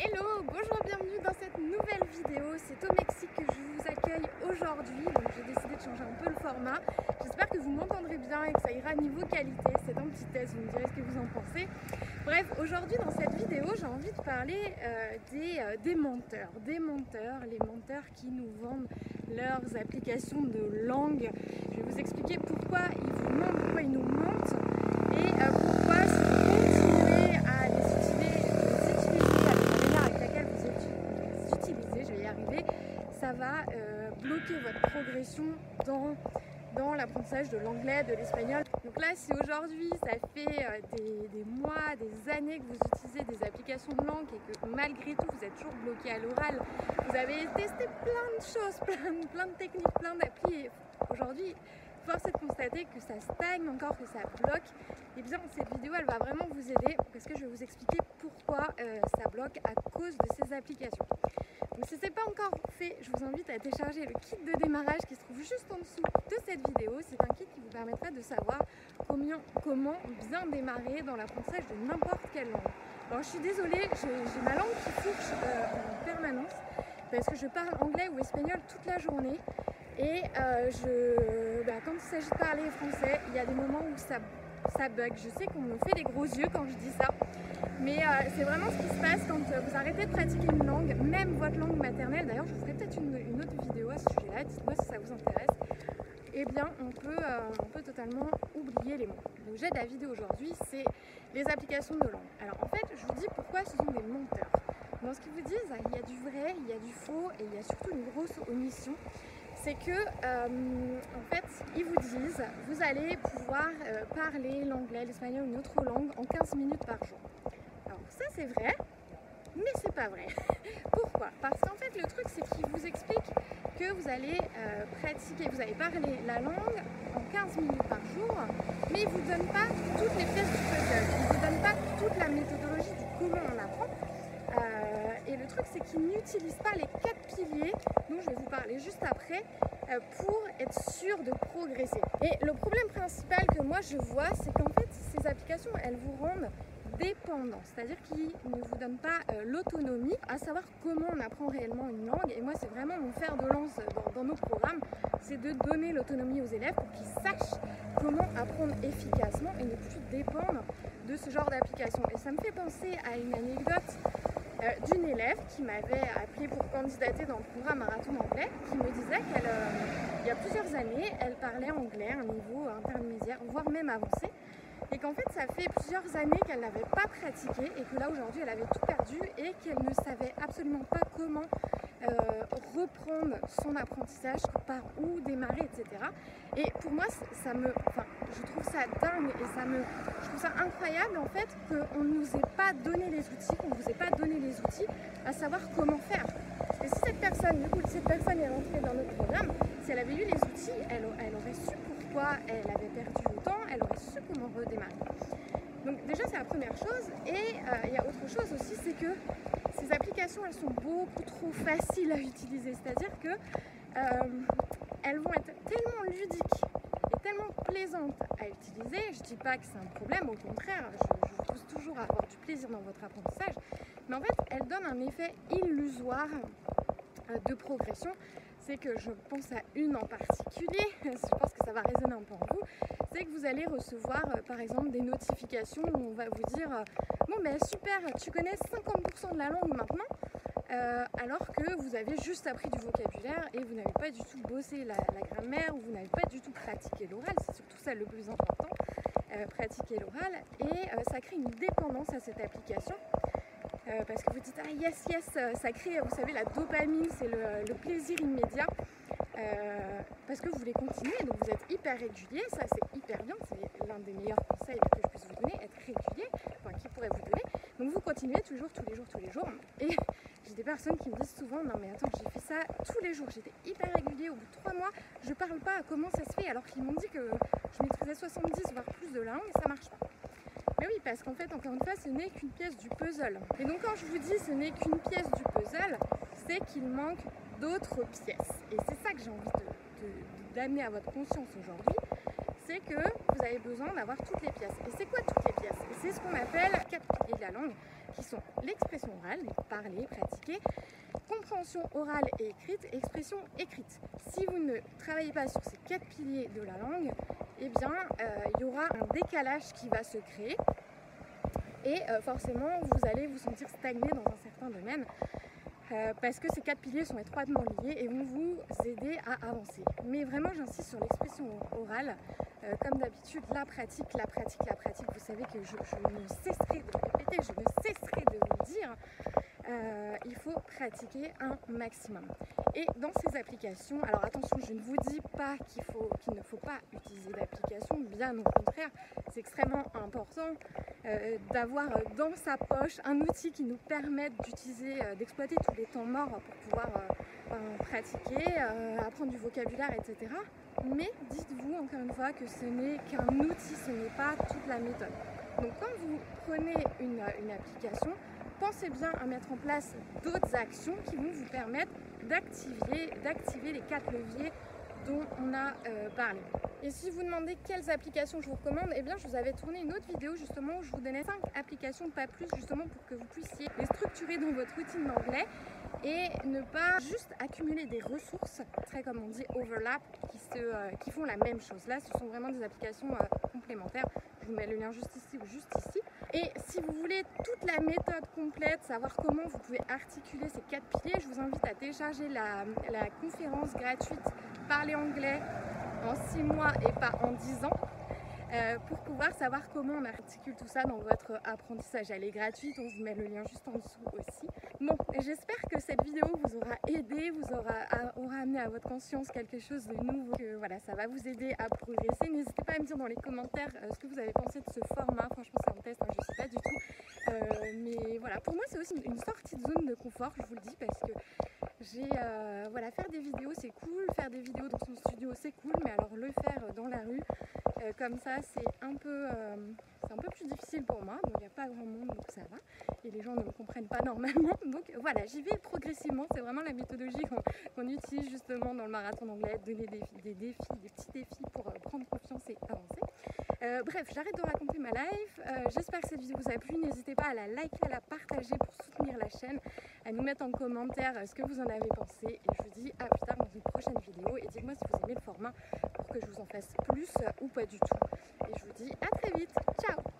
Hello, bonjour, bienvenue dans cette nouvelle vidéo. C'est au Mexique que je vous accueille aujourd'hui. J'ai décidé de changer un peu le format. J'espère que vous m'entendrez bien et que ça ira niveau qualité. C'est un petit test, vous me direz ce que vous en pensez. Bref, aujourd'hui dans cette vidéo, j'ai envie de parler euh, des, euh, des menteurs. Des menteurs, les menteurs qui nous vendent leurs applications de langue. Je vais vous expliquer pourquoi ils vous mentent, pourquoi ils nous mentent et euh, pourquoi si vous continuez à les utiliser, les utiliser de la manière avec laquelle vous les utilisez, je vais y arriver, ça va votre progression dans, dans l'apprentissage de l'anglais, de l'espagnol. Donc là, si aujourd'hui ça fait euh, des, des mois, des années que vous utilisez des applications de langue et que malgré tout vous êtes toujours bloqué à l'oral, vous avez testé plein de choses, plein, plein de techniques, plein d'applis aujourd'hui force est de constater que ça stagne encore, que ça bloque, et bien cette vidéo elle va vraiment vous aider parce que je vais vous expliquer pourquoi euh, ça bloque à cause de ces applications. Donc si ce n'est pas encore fait, je vous invite à télécharger le kit de démarrage qui se trouve juste en dessous de cette vidéo. C'est un kit qui vous permettra de savoir comment bien démarrer dans l'apprentissage de n'importe quelle langue. Alors je suis désolée, j'ai ma langue qui fourche euh, en permanence parce que je parle anglais ou espagnol toute la journée et euh, je, bah, quand il s'agit de parler français, il y a des moments où ça, ça bug. Je sais qu'on me fait des gros yeux quand je dis ça, mais euh, c'est vraiment ce qui se passe quand vous arrêtez de pratiquer une langue, même votre langue maternelle. D'ailleurs, je vous ferai peut-être une, autre vidéo à ce sujet-là. Dites-moi si ça vous intéresse. Eh bien, on peut, euh, on peut totalement oublier les mots. L'objet de la vidéo aujourd'hui, c'est les applications de langue. Alors, en fait, je vous dis pourquoi ce sont des menteurs. Dans ce qu'ils vous disent, il y a du vrai, il y a du faux et il y a surtout une grosse omission c'est que euh, en fait ils vous disent vous allez pouvoir euh, parler l'anglais, l'espagnol ou une autre langue en 15 minutes par jour. Alors ça c'est vrai, mais c'est pas vrai. Pourquoi? Parce qu'en fait le truc c'est qu'ils vous expliquent que vous allez euh, pratiquer, vous allez parler la langue en 15 minutes par jour, mais ils vous donnent pas toutes les pièces du puzzle, ils vous donnent pas toute la méthodologie du comment on apprend. Truc c'est qu'ils n'utilisent pas les quatre piliers dont je vais vous parler juste après euh, pour être sûr de progresser. Et le problème principal que moi je vois, c'est qu'en fait ces applications, elles vous rendent dépendant, c'est-à-dire qu'ils ne vous donnent pas euh, l'autonomie à savoir comment on apprend réellement une langue. Et moi, c'est vraiment mon fer de lance dans, dans nos programmes, c'est de donner l'autonomie aux élèves pour qu'ils sachent comment apprendre efficacement et ne plus dépendre de ce genre d'application. Et ça me fait penser à une anecdote d'une élève qui m'avait appelé pour candidater dans le programme Marathon anglais, qui me disait qu'elle, euh, il y a plusieurs années, elle parlait anglais à un niveau intermédiaire, voire même avancé, et qu'en fait ça fait plusieurs années qu'elle n'avait pas pratiqué et que là aujourd'hui elle avait tout perdu et qu'elle ne savait absolument pas comment euh, reprendre son apprentissage, par où démarrer, etc. Et pour moi, ça me, enfin, je trouve ça dingue et ça me, je trouve ça incroyable en fait qu'on ne nous ait pas donné les outils, qu'on ne vous ait pas donné les outils à savoir comment faire. Et si cette personne, du coup, cette personne est rentrée dans notre programme, si elle avait eu les outils, elle, aurait su pourquoi elle avait perdu autant, elle aurait su comment redémarrer. Donc déjà c'est la première chose et euh, il y a autre chose aussi c'est que elles sont beaucoup trop faciles à utiliser. C'est-à-dire que euh, elles vont être tellement ludiques et tellement plaisantes à utiliser. Je dis pas que c'est un problème au contraire je, je vous pousse toujours à avoir du plaisir dans votre apprentissage. Mais en fait elles donnent un effet illusoire euh, de progression c'est que je pense à une en particulier, je pense que ça va résonner un peu en vous, c'est que vous allez recevoir euh, par exemple des notifications où on va vous dire euh, bon ben super, tu connais 50% de la langue maintenant, euh, alors que vous avez juste appris du vocabulaire et vous n'avez pas du tout bossé la, grammaire ou vous n'avez pas du tout pratiqué l'oral, c'est surtout ça le plus important, pratiquer l'oral et ça crée une dépendance à cette application. Euh, parce que vous dites ah yes yes ça crée vous savez la dopamine c'est le, plaisir immédiat. Euh, parce que vous voulez continuer donc vous êtes hyper régulier ça c'est hyper bien c'est l'un des meilleurs conseils que je puisse vous donner être régulier enfin qui pourrait vous donner. Donc vous continuez toujours tous les jours tous les jours. Et j'ai des personnes qui me disent souvent non mais attends j'ai fait ça tous les jours j'étais hyper régulier au bout de trois mois je parle pas comment ça se fait alors qu'ils m'ont dit que je maîtrisais 70 voire plus de langue et ça marche pas mais oui, parce qu'en fait, encore une fois, ce n'est qu'une pièce du puzzle. Et donc, quand je vous dis ce n'est qu'une pièce du puzzle, c'est qu'il manque d'autres pièces. Et c'est ça que j'ai envie d'amener à votre conscience aujourd'hui, c'est que vous avez besoin d'avoir toutes les pièces. Et c'est quoi toutes les pièces? C'est ce qu'on appelle quatre piliers de la langue, qui sont l'expression orale, parler, pratiquer, compréhension orale et écrite, expression écrite. Si vous ne travaillez pas sur ces quatre piliers de la langue, eh bien, euh, il y aura un décalage qui va se créer et euh, forcément, vous allez vous sentir stagné dans un certain domaine. Euh, parce que ces quatre piliers sont étroitement liés et vont vous aider à avancer. Mais vraiment, j'insiste sur l'expression orale. Comme d'habitude, la pratique, la pratique, la pratique. Vous savez que je, ne cesserai de le répéter, je ne cesserai de vous dire. Euh, il faut pratiquer un maximum. Et dans ces applications, alors attention, je ne vous dis pas qu'il faut, qu'il ne faut pas utiliser d'application, bien au contraire, c'est extrêmement important d'avoir dans sa poche un outil qui nous permette d'utiliser, d'exploiter tous les temps morts pour pouvoir pratiquer, apprendre du vocabulaire, etc. Mais dites-vous encore une fois que ce n'est qu'un outil, ce n'est pas toute la méthode. Donc quand vous prenez une, application, pensez bien à mettre en place d'autres actions qui vont vous permettre d'activer, les quatre leviers dont on a euh, parlé. Et si vous demandez quelles applications je vous recommande, eh bien je vous avais tourné une autre vidéo justement où je vous donnais 5 applications, pas plus, justement pour que vous puissiez les structurer dans votre routine d'anglais et ne pas juste accumuler des ressources, très comme on dit overlap, qui, se, euh, qui font la même chose. Là, ce sont vraiment des applications euh, complémentaires. Je vous mets le lien juste ici ou juste ici. Et si vous voulez toute la méthode complète, savoir comment vous pouvez articuler ces quatre piliers, je vous invite à télécharger la, la conférence gratuite Parler anglais en 6 mois et pas en 10 ans. Euh, pour pouvoir savoir comment on articule tout ça dans votre apprentissage. Elle est gratuite, on vous met le lien juste en dessous aussi. Bon, j'espère que cette vidéo vous aura aidé, vous aura, aura amené à votre conscience quelque chose de nouveau, que voilà, ça va vous aider à progresser. N'hésitez pas à me dire dans les commentaires euh, ce que vous avez pensé de ce format. Franchement, c'est un test, hein, je ne sais pas du tout. Euh, mais voilà, pour moi, c'est aussi une sortie de zone de confort, je vous le dis, parce que j'ai voilà faire des vidéos c'est cool faire des vidéos dans son studio c'est cool mais alors le faire dans la rue comme ça, c'est un, peu, euh, un peu plus difficile pour moi. Donc, il n'y a pas grand monde, donc ça va. Et les gens ne me comprennent pas normalement. Donc, voilà, j'y vais progressivement. C'est vraiment la méthodologie qu'on utilise justement dans le marathon d'anglais. Donner des, défis, des petits défis pour euh, prendre confiance et avancer. bref, j'arrête de raconter ma life. J'espère que cette vidéo vous a plu. N'hésitez pas à la liker, à la partager pour soutenir la chaîne, à nous mettre en commentaire ce que vous en avez pensé. Et je vous dis à plus tard dans une prochaine vidéo. Et dites-moi si vous aimez le format pour que je vous en fasse plus ou pas du tout. Et je vous dis à très vite. Ciao